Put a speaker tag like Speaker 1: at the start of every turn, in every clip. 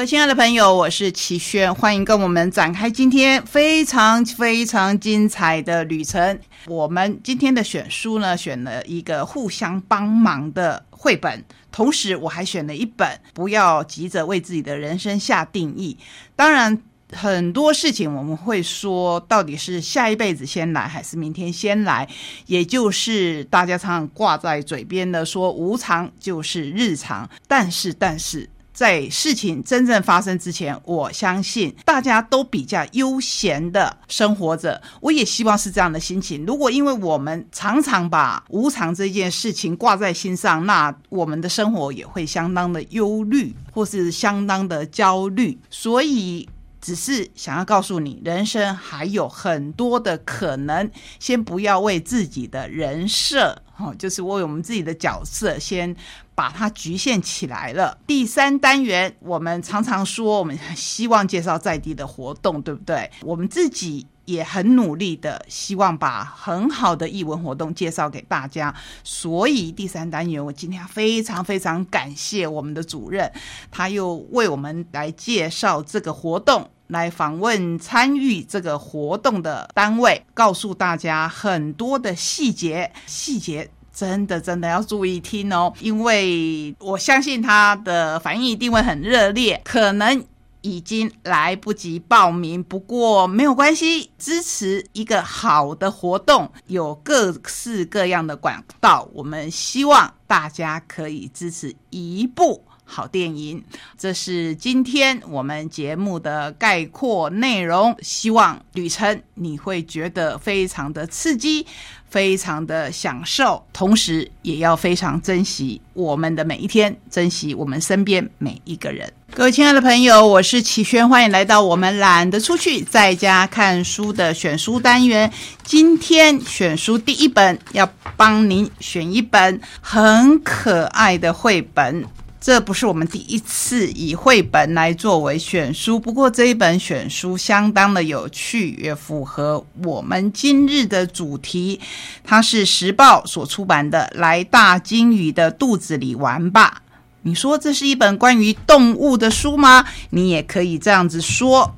Speaker 1: 各位亲爱的朋友，我是齐轩，欢迎跟我们展开今天非常非常精彩的旅程。我们今天的选书呢，选了一个互相帮忙的绘本，同时我还选了一本《不要急着为自己的人生下定义》。当然。很多事情我们会说，到底是下一辈子先来还是明天先来？也就是大家常常挂在嘴边的说，无常就是日常。但是，但是在事情真正发生之前，我相信大家都比较悠闲的生活着。我也希望是这样的心情。如果因为我们常常把无常这件事情挂在心上，那我们的生活也会相当的忧虑，或是相当的焦虑。所以。只是想要告诉你，人生还有很多的可能。先不要为自己的人设，哦，就是为我们自己的角色，先把它局限起来了。第三单元，我们常常说，我们希望介绍在地的活动，对不对？我们自己也很努力的，希望把很好的译文活动介绍给大家。所以第三单元，我今天非常非常感谢我们的主任，他又为我们来介绍这个活动。来访问参与这个活动的单位，告诉大家很多的细节，细节真的真的要注意听哦，因为我相信他的反应一定会很热烈，可能已经来不及报名，不过没有关系，支持一个好的活动，有各式各样的管道，我们希望大家可以支持一步。好电影，这是今天我们节目的概括内容。希望旅程你会觉得非常的刺激，非常的享受，同时也要非常珍惜我们的每一天，珍惜我们身边每一个人。各位亲爱的朋友，我是齐轩，欢迎来到我们懒得出去，在家看书的选书单元。今天选书第一本，要帮您选一本很可爱的绘本。这不是我们第一次以绘本来作为选书，不过这一本选书相当的有趣，也符合我们今日的主题。它是时报所出版的《来大金鱼的肚子里玩吧》。你说这是一本关于动物的书吗？你也可以这样子说。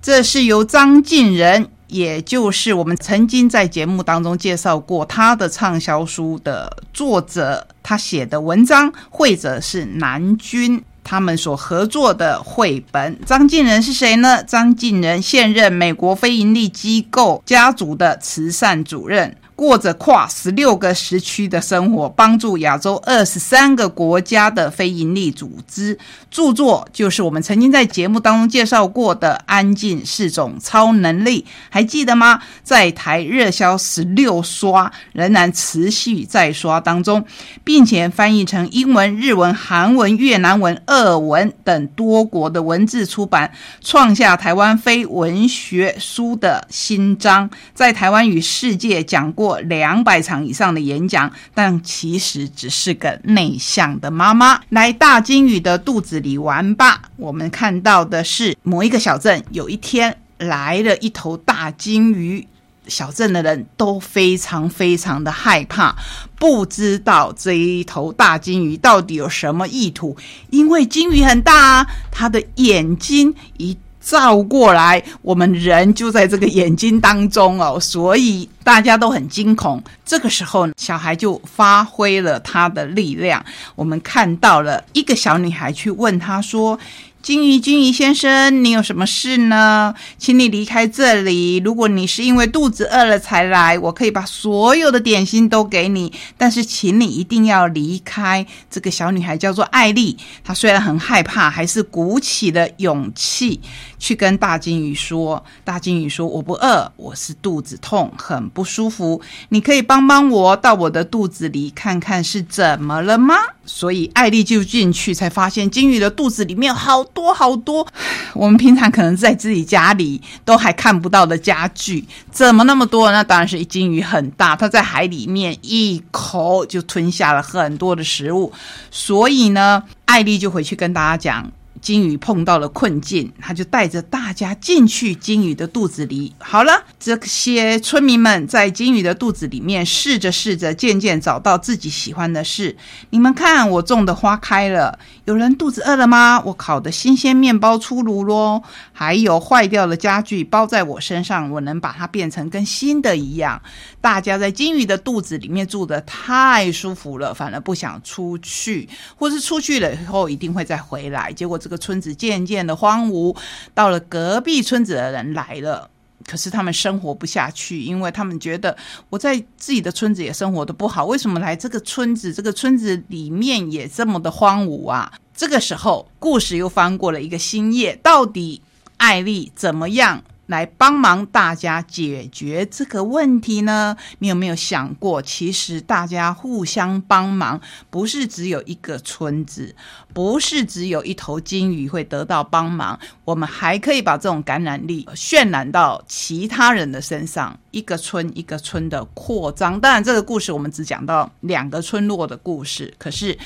Speaker 1: 这是由张晋仁。也就是我们曾经在节目当中介绍过他的畅销书的作者，他写的文章，或者是南军，他们所合作的绘本。张晋仁是谁呢？张晋仁现任美国非营利机构家族的慈善主任。过着跨十六个时区的生活，帮助亚洲二十三个国家的非营利组织。著作就是我们曾经在节目当中介绍过的《安静是种超能力》，还记得吗？在台热销十六刷，仍然持续在刷当中，并且翻译成英文、日文、韩文、越南文、俄文等多国的文字出版，创下台湾非文学书的新章，在台湾与世界讲过。过两百场以上的演讲，但其实只是个内向的妈妈。来大金鱼的肚子里玩吧。我们看到的是某一个小镇，有一天来了一头大金鱼，小镇的人都非常非常的害怕，不知道这一头大金鱼到底有什么意图，因为金鱼很大啊，它的眼睛一。照过来，我们人就在这个眼睛当中哦，所以大家都很惊恐。这个时候，小孩就发挥了他的力量。我们看到了一个小女孩去问他说。金鱼，金鱼先生，你有什么事呢？请你离开这里。如果你是因为肚子饿了才来，我可以把所有的点心都给你。但是，请你一定要离开。这个小女孩叫做艾丽，她虽然很害怕，还是鼓起了勇气去跟大金鱼说：“大金鱼说，我不饿，我是肚子痛，很不舒服。你可以帮帮我，到我的肚子里看看是怎么了吗？”所以，艾丽就进去，才发现金鱼的肚子里面好。多好多，我们平常可能在自己家里都还看不到的家具，怎么那么多？那当然是金鱼很大，它在海里面一口就吞下了很多的食物。所以呢，艾丽就回去跟大家讲，金鱼碰到了困境，他就带着大家进去金鱼的肚子里。好了，这些村民们在金鱼的肚子里面试着试着，渐渐找到自己喜欢的事。你们看，我种的花开了。有人肚子饿了吗？我烤的新鲜面包出炉喽。还有坏掉的家具包在我身上，我能把它变成跟新的一样。大家在金鱼的肚子里面住的太舒服了，反而不想出去，或是出去了以后一定会再回来。结果这个村子渐渐的荒芜，到了隔壁村子的人来了，可是他们生活不下去，因为他们觉得我在自己的村子也生活的不好，为什么来这个村子？这个村子里面也这么的荒芜啊！这个时候，故事又翻过了一个新页，到底艾丽怎么样？来帮忙大家解决这个问题呢？你有没有想过，其实大家互相帮忙，不是只有一个村子，不是只有一头金鱼会得到帮忙，我们还可以把这种感染力渲染到其他人的身上，一个村一个村的扩张。当然，这个故事我们只讲到两个村落的故事，可是。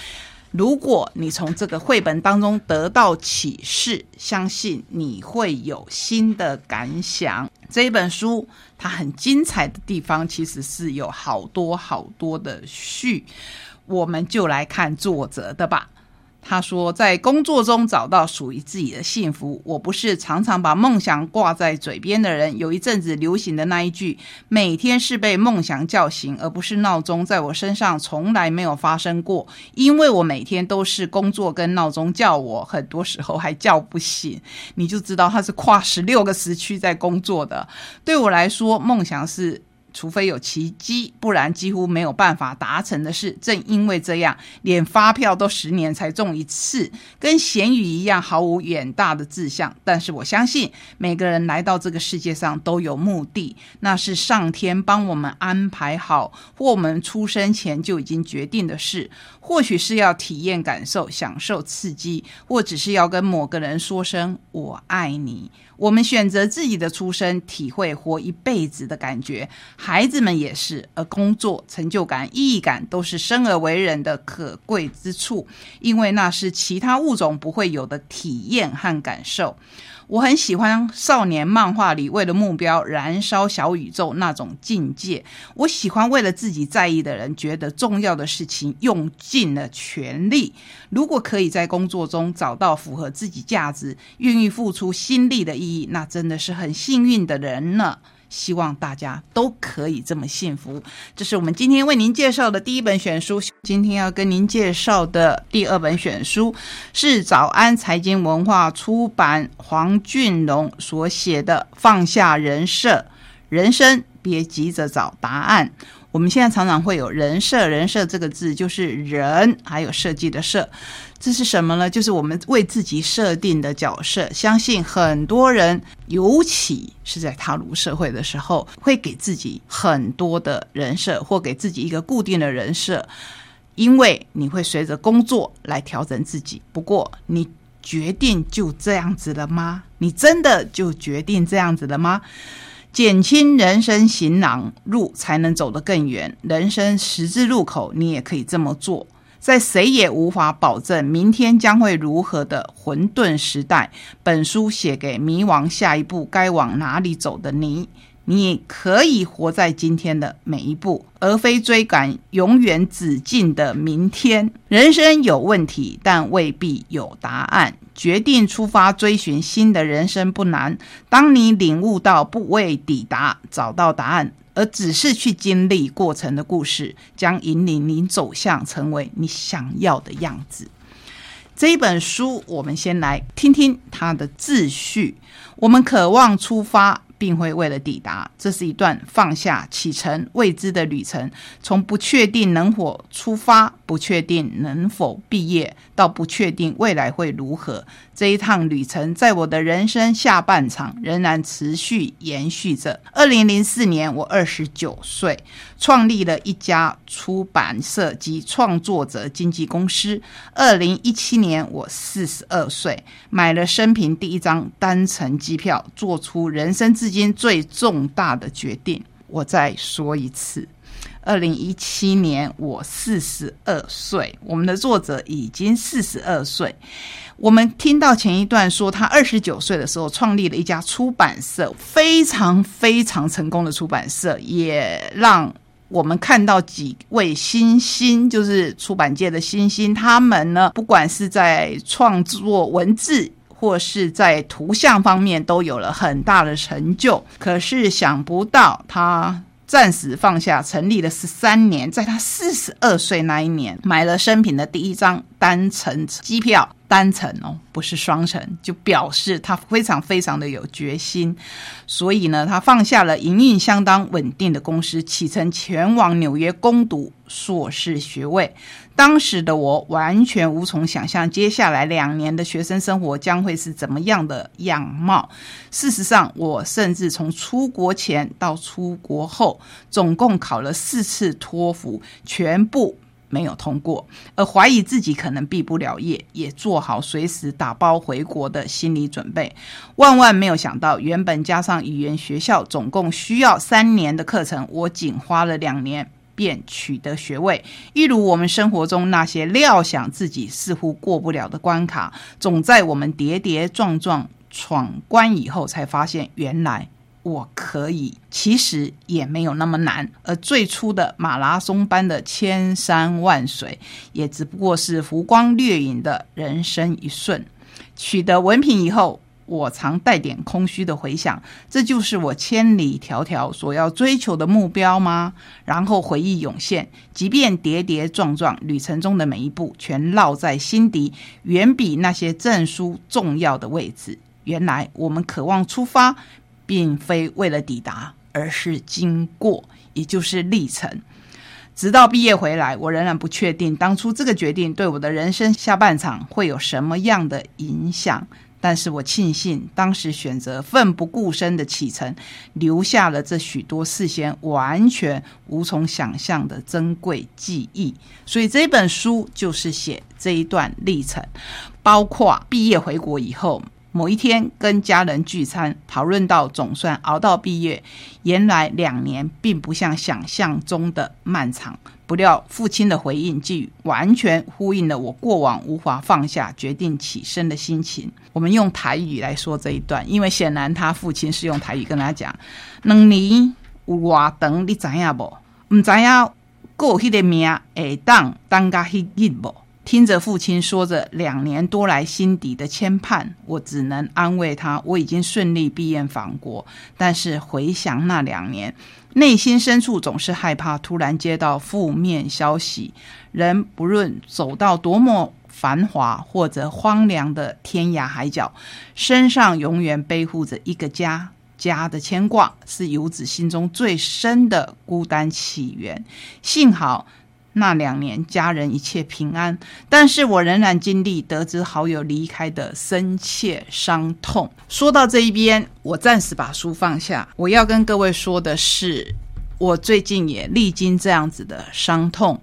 Speaker 1: 如果你从这个绘本当中得到启示，相信你会有新的感想。这一本书它很精彩的地方，其实是有好多好多的序，我们就来看作者的吧。他说：“在工作中找到属于自己的幸福。我不是常常把梦想挂在嘴边的人。有一阵子流行的那一句‘每天是被梦想叫醒，而不是闹钟’，在我身上从来没有发生过，因为我每天都是工作跟闹钟叫我，很多时候还叫不醒。你就知道他是跨十六个时区在工作的。对我来说，梦想是……”除非有奇迹，不然几乎没有办法达成的事。正因为这样，连发票都十年才中一次，跟咸鱼一样毫无远大的志向。但是我相信，每个人来到这个世界上都有目的，那是上天帮我们安排好，或我们出生前就已经决定的事。或许是要体验、感受、享受刺激，或只是要跟某个人说声“我爱你”。我们选择自己的出生，体会活一辈子的感觉。孩子们也是，而工作、成就感、意义感，都是生而为人的可贵之处，因为那是其他物种不会有的体验和感受。我很喜欢少年漫画里为了目标燃烧小宇宙那种境界。我喜欢为了自己在意的人、觉得重要的事情用尽了全力。如果可以在工作中找到符合自己价值、愿意付出心力的意义，那真的是很幸运的人呢。希望大家都可以这么幸福。这是我们今天为您介绍的第一本选书。今天要跟您介绍的第二本选书是早安财经文化出版黄俊龙所写的《放下人设，人生别急着找答案》。我们现在常常会有“人设”，“人设”这个字就是人，还有设计的“设”。这是什么呢？就是我们为自己设定的角色。相信很多人，尤其是在踏入社会的时候，会给自己很多的人设，或给自己一个固定的人设，因为你会随着工作来调整自己。不过，你决定就这样子了吗？你真的就决定这样子了吗？减轻人生行囊路，才能走得更远。人生十字路口，你也可以这么做。在谁也无法保证明天将会如何的混沌时代，本书写给迷茫下一步该往哪里走的你。你可以活在今天的每一步，而非追赶永远止境的明天。人生有问题，但未必有答案。决定出发追寻新的人生不难。当你领悟到不为抵达找到答案。而只是去经历过程的故事，将引领你走向成为你想要的样子。这一本书，我们先来听听它的秩序。我们渴望出发。并会为了抵达，这是一段放下启程未知的旅程，从不确定能否出发，不确定能否毕业，到不确定未来会如何。这一趟旅程，在我的人生下半场仍然持续延续着。二零零四年，我二十九岁，创立了一家出版社及创作者经纪公司。二零一七年，我四十二岁，买了生平第一张单程机票，做出人生至。今最重大的决定，我再说一次。二零一七年我四十二岁，我们的作者已经四十二岁。我们听到前一段说，他二十九岁的时候创立了一家出版社，非常非常成功的出版社，也让我们看到几位新星，就是出版界的新星。他们呢，不管是在创作文字，或是在图像方面，都有了很大的成就。可是想不到他。暂时放下，成立了十三年，在他四十二岁那一年，买了生平的第一张单程机票，单程哦，不是双程，就表示他非常非常的有决心。所以呢，他放下了营运相当稳定的公司，启程前往纽约攻读硕士学位。当时的我完全无从想象，接下来两年的学生生活将会是怎么样的样貌。事实上，我甚至从出国前到出国后，总共考了四次托福，全部没有通过，而怀疑自己可能毕不了业，也做好随时打包回国的心理准备。万万没有想到，原本加上语言学校，总共需要三年的课程，我仅花了两年。便取得学位，一如我们生活中那些料想自己似乎过不了的关卡，总在我们跌跌撞撞闯关以后，才发现原来我可以。其实也没有那么难，而最初的马拉松般的千山万水，也只不过是浮光掠影的人生一瞬。取得文凭以后。我常带点空虚的回想，这就是我千里迢迢所要追求的目标吗？然后回忆涌现，即便跌跌撞撞，旅程中的每一步全烙在心底，远比那些证书重要的位置。原来我们渴望出发，并非为了抵达，而是经过，也就是历程。直到毕业回来，我仍然不确定当初这个决定对我的人生下半场会有什么样的影响。但是我庆幸当时选择奋不顾身的启程，留下了这许多事先完全无从想象的珍贵记忆。所以这本书就是写这一段历程，包括毕业回国以后。某一天跟家人聚餐，讨论到总算熬到毕业，原来两年并不像想象中的漫长。不料父亲的回应既完全呼应了我过往无法放下、决定起身的心情。我们用台语来说这一段，因为显然他父亲是用台语跟他讲：“两年有偌长，你知影不？唔知影过迄个命会当当甲迄日不？”听着父亲说着两年多来心底的牵绊，我只能安慰他：我已经顺利毕业返国。但是回想那两年，内心深处总是害怕突然接到负面消息。人不论走到多么繁华或者荒凉的天涯海角，身上永远背负着一个家。家的牵挂是游子心中最深的孤单起源。幸好。那两年，家人一切平安，但是我仍然经历得知好友离开的深切伤痛。说到这一边，我暂时把书放下。我要跟各位说的是，我最近也历经这样子的伤痛。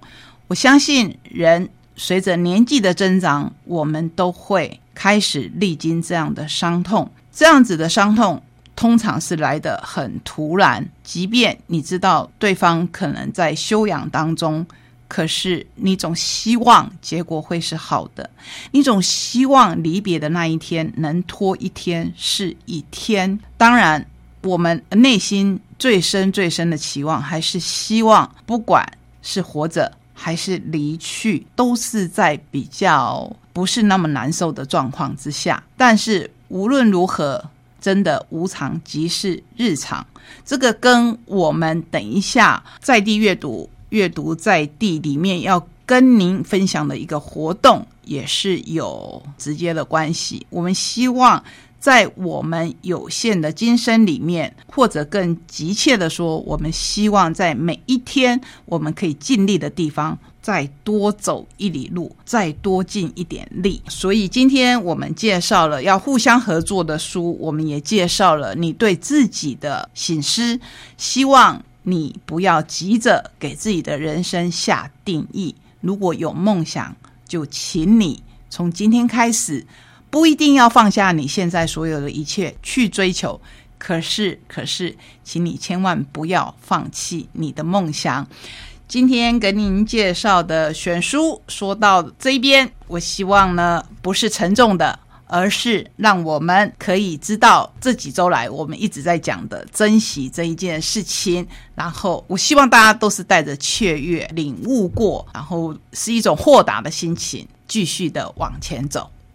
Speaker 1: 我相信，人随着年纪的增长，我们都会开始历经这样的伤痛。这样子的伤痛，通常是来的很突然，即便你知道对方可能在修养当中。可是你总希望结果会是好的，你总希望离别的那一天能拖一天是一天。当然，我们内心最深最深的期望，还是希望不管是活着还是离去，都是在比较不是那么难受的状况之下。但是无论如何，真的无常即是日常。这个跟我们等一下在地阅读。阅读在地里面要跟您分享的一个活动，也是有直接的关系。我们希望在我们有限的今生里面，或者更急切的说，我们希望在每一天我们可以尽力的地方，再多走一里路，再多尽一点力。所以今天我们介绍了要互相合作的书，我们也介绍了你对自己的醒思，希望。你不要急着给自己的人生下定义。如果有梦想，就请你从今天开始，不一定要放下你现在所有的一切去追求。可是，可是，请你千万不要放弃你的梦想。今天给您介绍的选书，说到这边，我希望呢不是沉重的，而是让我们可以知道这几周来我们一直在讲的珍惜这一件事情。然后，我希望大家都是带着雀跃、领悟过，然后是一种豁达的心情，继续的往前走。